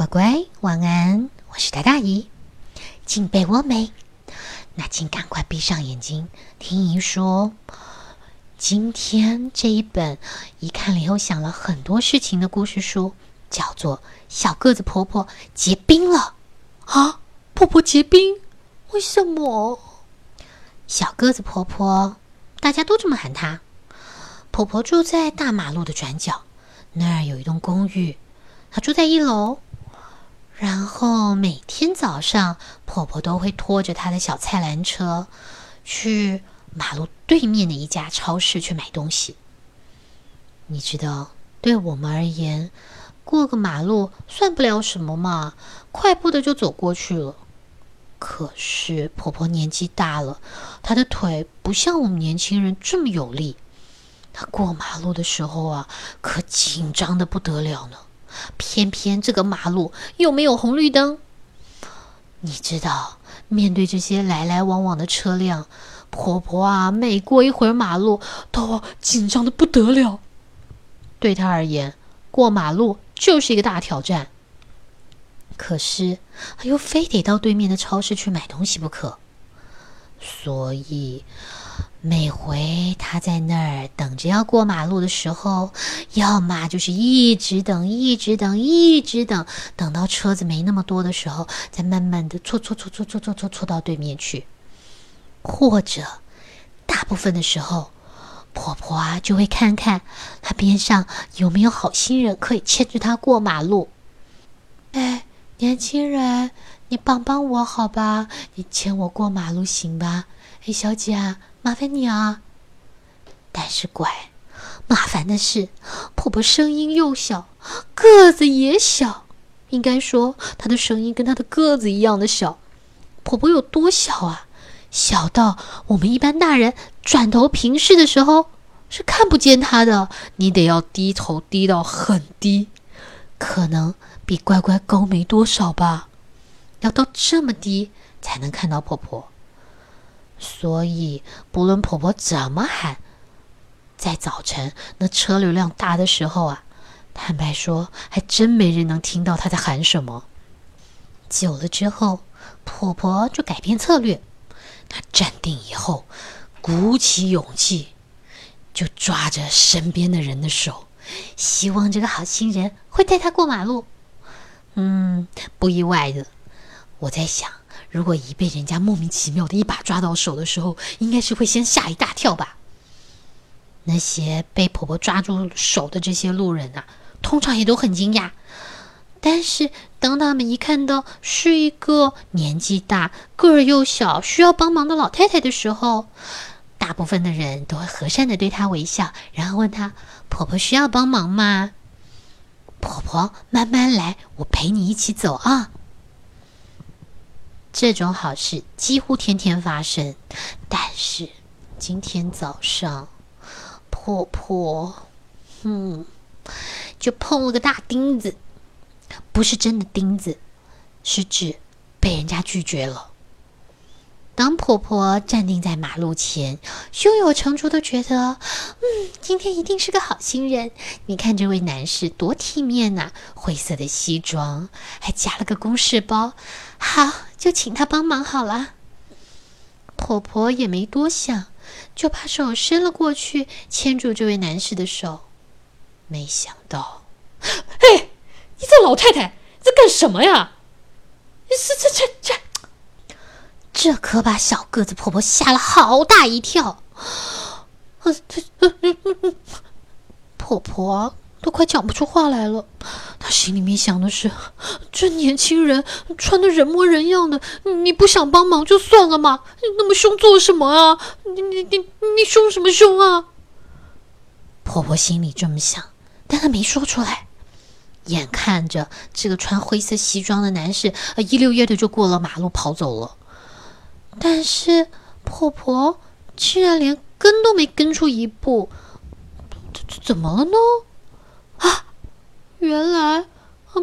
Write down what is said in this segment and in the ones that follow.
乖乖，晚安！我是大大姨，进被窝没？那请赶快闭上眼睛，听姨说。今天这一本姨看了以后想了很多事情的故事书，叫做《小个子婆婆结冰了》啊！婆婆结冰？为什么？小个子婆婆，大家都这么喊她。婆婆住在大马路的转角，那儿有一栋公寓，她住在一楼。然后每天早上，婆婆都会拖着她的小菜篮车，去马路对面的一家超市去买东西。你知道，对我们而言，过个马路算不了什么嘛，快步的就走过去了。可是婆婆年纪大了，她的腿不像我们年轻人这么有力，她过马路的时候啊，可紧张的不得了呢。偏偏这个马路又没有红绿灯，你知道，面对这些来来往往的车辆，婆婆啊，每过一会儿马路都紧张的不得了。对她而言，过马路就是一个大挑战。可是，她又非得到对面的超市去买东西不可，所以。每回他在那儿等着要过马路的时候，要么就是一直等，一直等，一直等，等到车子没那么多的时候，再慢慢的搓搓搓搓搓搓搓搓到对面去。或者，大部分的时候，婆婆啊就会看看他边上有没有好心人可以牵着他过马路。哎，年轻人，你帮帮我好吧？你牵我过马路行吧？哎，小姐啊。麻烦你啊！但是乖，麻烦的是婆婆声音又小，个子也小。应该说，她的声音跟她的个子一样的小。婆婆有多小啊？小到我们一般大人转头平视的时候是看不见她的，你得要低头低到很低，可能比乖乖高没多少吧。要到这么低才能看到婆婆。所以，不论婆婆怎么喊，在早晨那车流量大的时候啊，坦白说，还真没人能听到她在喊什么。久了之后，婆婆就改变策略，她站定以后，鼓起勇气，就抓着身边的人的手，希望这个好心人会带她过马路。嗯，不意外的，我在想。如果一被人家莫名其妙的一把抓到手的时候，应该是会先吓一大跳吧。那些被婆婆抓住手的这些路人啊，通常也都很惊讶。但是当他们一看到是一个年纪大、个儿又小、需要帮忙的老太太的时候，大部分的人都会和善的对她微笑，然后问她：“婆婆需要帮忙吗？”“婆婆，慢慢来，我陪你一起走啊。”这种好事几乎天天发生，但是今天早上，婆婆，嗯，就碰了个大钉子，不是真的钉子，是指被人家拒绝了。当婆婆站定在马路前，胸有成竹的觉得，嗯，今天一定是个好心人。你看这位男士多体面呐，灰色的西装，还夹了个公事包。好，就请他帮忙好了。婆婆也没多想，就把手伸了过去，牵住这位男士的手。没想到，嘿，你这老太太在干什么呀？这这这这！这可把小个子婆婆吓了好大一跳，婆婆都快讲不出话来了。她心里面想的是：这年轻人穿的人模人样的，你不想帮忙就算了嘛，那么凶做什么啊？你你你你凶什么凶啊？婆婆心里这么想，但她没说出来。眼看着这个穿灰色西装的男士，一溜烟的就过了马路跑走了。但是婆婆竟然连跟都没跟出一步，这这怎么了呢？啊，原来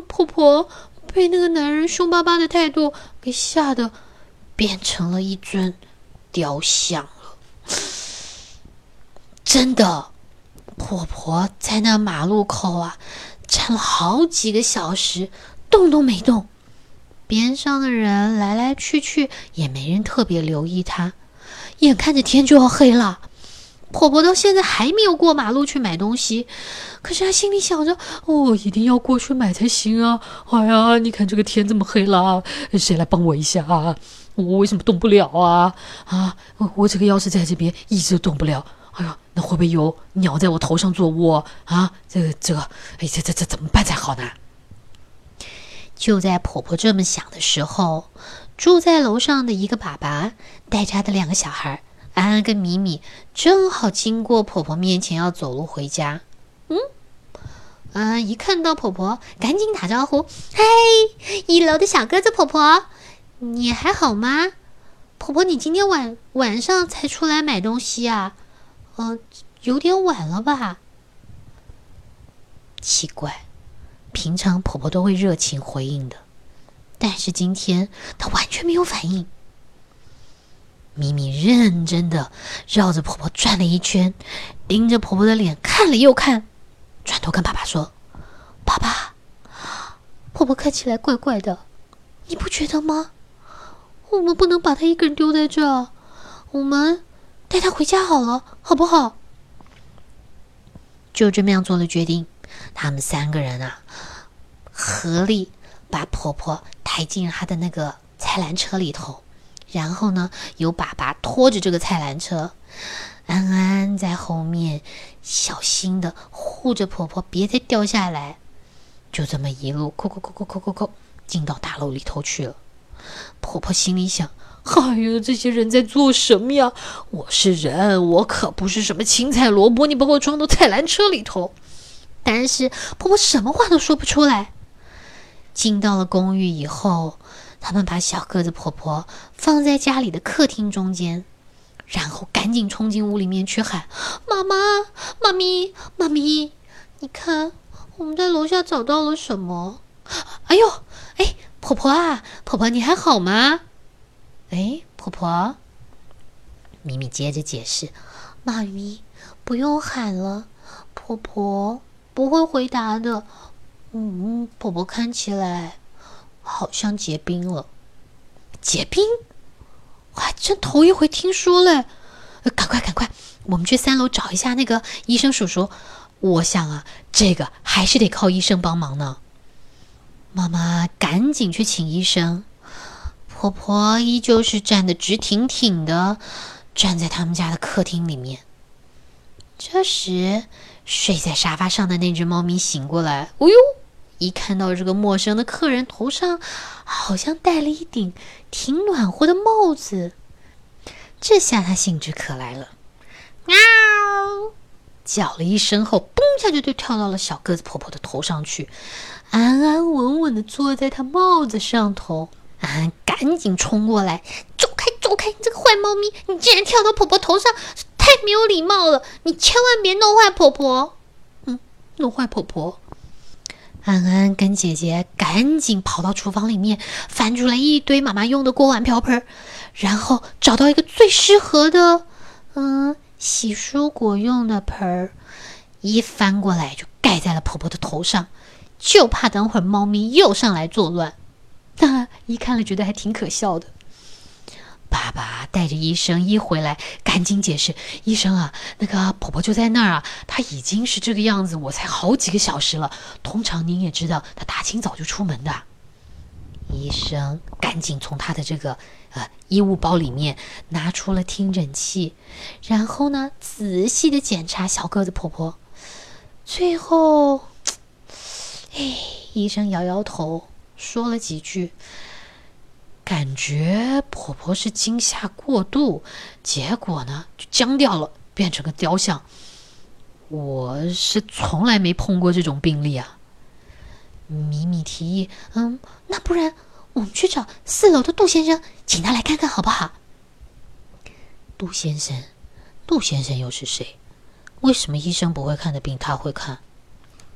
婆婆被那个男人凶巴巴的态度给吓得变成了一尊雕像了。真的，婆婆在那马路口啊站了好几个小时，动都没动。边上的人来来去去，也没人特别留意他。眼看着天就要黑了，婆婆到现在还没有过马路去买东西。可是她心里想着：“哦，一定要过去买才行啊！哎呀，你看这个天这么黑了，谁来帮我一下啊？我为什么动不了啊？啊，我这个钥匙在这边一直动不了，哎呀，那会不会有鸟在我头上做窝啊？这个这个，哎，这这这怎么办才好呢？”就在婆婆这么想的时候，住在楼上的一个爸爸带着他的两个小孩安安跟米米，正好经过婆婆面前要走路回家。嗯，嗯，一看到婆婆，赶紧打招呼：“嗨，一楼的小鸽子婆婆，你还好吗？婆婆，你今天晚晚上才出来买东西啊？嗯，有点晚了吧？奇怪。”平常婆婆都会热情回应的，但是今天她完全没有反应。咪咪认真的绕着婆婆转了一圈，盯着婆婆的脸看了又看，转头跟爸爸说：“爸爸，婆婆看起来怪怪的，你不觉得吗？我们不能把她一个人丢在这儿，我们带她回家好了，好不好？”就这么样做了决定。他们三个人啊，合力把婆婆抬进了他的那个菜篮车里头，然后呢，由爸爸拖着这个菜篮车，安安在后面小心的护着婆婆，别再掉下来。就这么一路，扣扣扣扣扣扣扣，进到大楼里头去了。婆婆心里想：哎呀，这些人在做什么呀？我是人，我可不是什么青菜萝卜，你把我装到菜篮车里头。但是婆婆什么话都说不出来。进到了公寓以后，他们把小个子婆婆放在家里的客厅中间，然后赶紧冲进屋里面去喊：“妈妈，妈咪，妈咪，你看我们在楼下找到了什么？”哎呦，哎，婆婆啊，婆婆你还好吗？哎，婆婆，咪咪接着解释：“妈咪，不用喊了，婆婆。”不会回答的，嗯，婆婆看起来好像结冰了。结冰？我还真头一回听说嘞！赶快，赶快，我们去三楼找一下那个医生叔叔。我想啊，这个还是得靠医生帮忙呢。妈妈赶紧去请医生。婆婆依旧是站得直挺挺的，站在他们家的客厅里面。这时。睡在沙发上的那只猫咪醒过来，哦呦！一看到这个陌生的客人头上好像戴了一顶挺暖和的帽子，这下它兴致可来了，喵！叫了一声后，嘣一下就就跳到了小个子婆婆的头上去，安安稳稳的坐在她帽子上头。安安赶紧冲过来，走开，走开！你这个坏猫咪，你竟然跳到婆婆头上！太没有礼貌了！你千万别弄坏婆婆。嗯，弄坏婆婆。安安跟姐姐赶紧跑到厨房里面，翻出来一堆妈妈用的锅碗瓢盆，然后找到一个最适合的，嗯，洗蔬果用的盆儿，一翻过来就盖在了婆婆的头上，就怕等会儿猫咪又上来作乱。哈，一看了觉得还挺可笑的。带着医生一回来，赶紧解释：“医生啊，那个婆婆就在那儿啊，她已经是这个样子，我才好几个小时了。通常您也知道，她大清早就出门的。”医生赶紧从他的这个呃衣物包里面拿出了听诊器，然后呢，仔细的检查小个子婆婆。最后，哎，医生摇摇头，说了几句。感觉婆婆是惊吓过度，结果呢就僵掉了，变成个雕像。我是从来没碰过这种病例啊。米米提议：“嗯，那不然我们去找四楼的杜先生，请他来看看好不好？”杜先生，杜先生又是谁？为什么医生不会看的病他会看？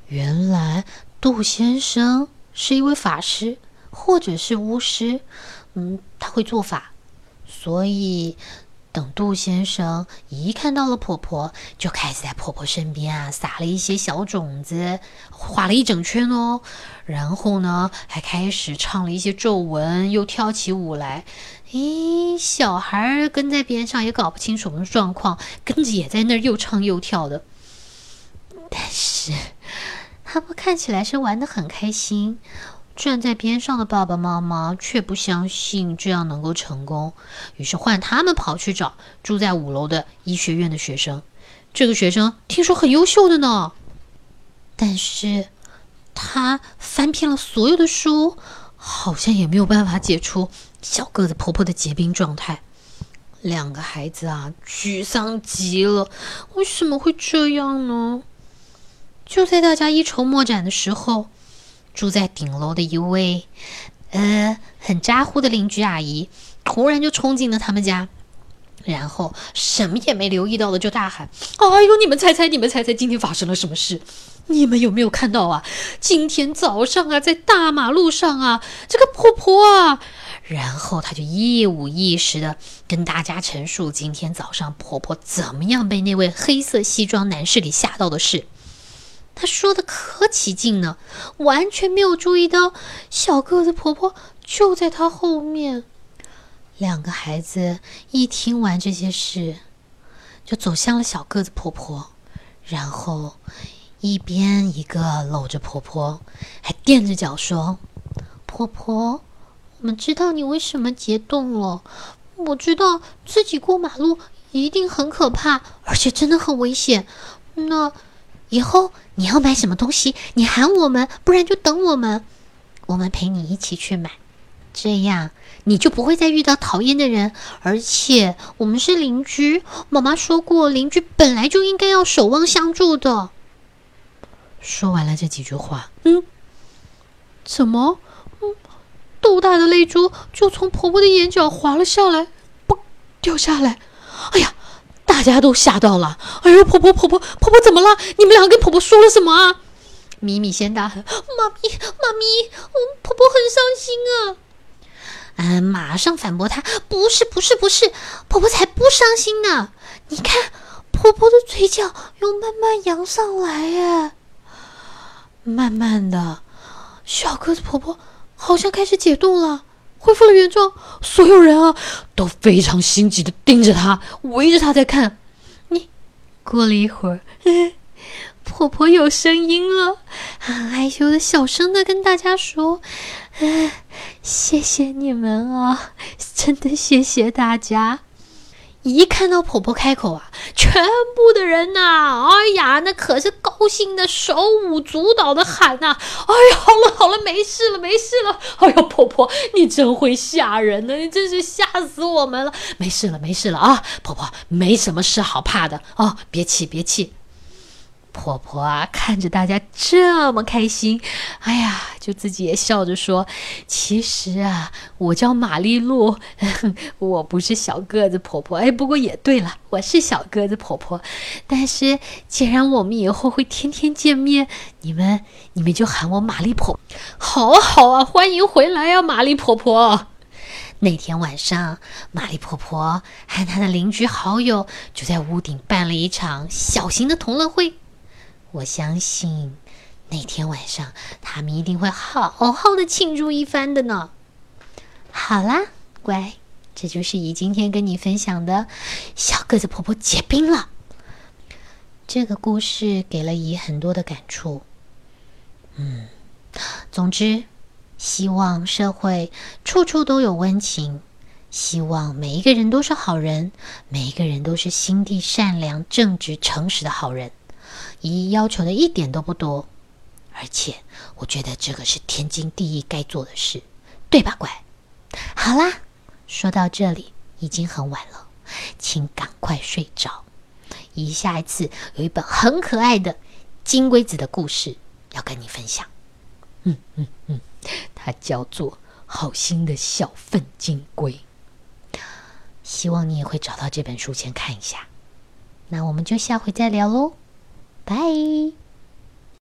原来杜先生是一位法师，或者是巫师。嗯，他会做法，所以等杜先生一看到了婆婆，就开始在婆婆身边啊撒了一些小种子，画了一整圈哦。然后呢，还开始唱了一些咒文，又跳起舞来。咦，小孩跟在边上也搞不清楚什么状况，跟着也在那儿又唱又跳的。但是他们看起来是玩的很开心。站在边上的爸爸妈妈却不相信这样能够成功，于是换他们跑去找住在五楼的医学院的学生。这个学生听说很优秀的呢，但是他翻遍了所有的书，好像也没有办法解除小个子婆婆的结冰状态。两个孩子啊，沮丧极了。为什么会这样呢？就在大家一筹莫展的时候。住在顶楼的一位，呃，很咋呼的邻居阿姨，突然就冲进了他们家，然后什么也没留意到的就大喊：“哎呦，你们猜猜，你们猜猜，今天发生了什么事？你们有没有看到啊？今天早上啊，在大马路上啊，这个婆婆啊，然后她就一五一十的跟大家陈述今天早上婆婆怎么样被那位黑色西装男士给吓到的事。”她说的可起劲呢，完全没有注意到小个子婆婆就在她后面。两个孩子一听完这些事，就走向了小个子婆婆，然后一边一个搂着婆婆，还垫着脚说：“婆婆，我们知道你为什么结冻了。我知道自己过马路一定很可怕，而且真的很危险。那……”以后你要买什么东西，你喊我们，不然就等我们，我们陪你一起去买，这样你就不会再遇到讨厌的人。而且我们是邻居，妈妈说过，邻居本来就应该要守望相助的。说完了这几句话，嗯，怎么，嗯，豆大的泪珠就从婆婆的眼角滑了下来，不掉下来，哎呀！大家都吓到了！哎呦，婆婆婆婆婆婆怎么了？你们两个跟婆婆说了什么啊？米米先大喊：“妈咪妈咪，我婆婆很伤心啊！”嗯，马上反驳她：“不是不是不是，婆婆才不伤心呢！你看，婆婆的嘴角又慢慢扬上来耶。慢慢的，小个子婆婆好像开始解冻了。”恢复了原状，所有人啊都非常心急的盯着他，围着他在看。你过了一会儿，婆婆有声音了，很害羞的小声的跟大家说：“谢谢你们啊，真的谢谢大家。”一看到婆婆开口啊，全部的人呐，哎呀，那可是高兴的手舞足蹈的喊呐！哎呀，好了好了，没事了没事了！哎呀，婆婆你真会吓人呢，你真是吓死我们了！没事了没事了啊，婆婆没什么事好怕的啊，别气别气。婆婆啊，看着大家这么开心，哎呀，就自己也笑着说：“其实啊，我叫玛丽露，我不是小个子婆婆。哎，不过也对了，我是小个子婆婆。但是既然我们以后会天天见面，你们你们就喊我玛丽婆。好，好啊，欢迎回来呀，玛丽婆婆。那天晚上，玛丽婆婆和她的邻居好友就在屋顶办了一场小型的同乐会。”我相信那天晚上他们一定会好好的庆祝一番的呢。好啦，乖，这就是姨今天跟你分享的小个子婆婆结冰了。这个故事给了姨很多的感触。嗯，总之，希望社会处处都有温情，希望每一个人都是好人，每一个人都是心地善良、正直、诚实的好人。姨要求的一点都不多，而且我觉得这个是天经地义该做的事，对吧，乖？好啦，说到这里已经很晚了，请赶快睡着。姨下一次有一本很可爱的金龟子的故事要跟你分享。嗯嗯嗯，它叫做《好心的小粪金龟》，希望你也会找到这本书先看一下。那我们就下回再聊喽。拜。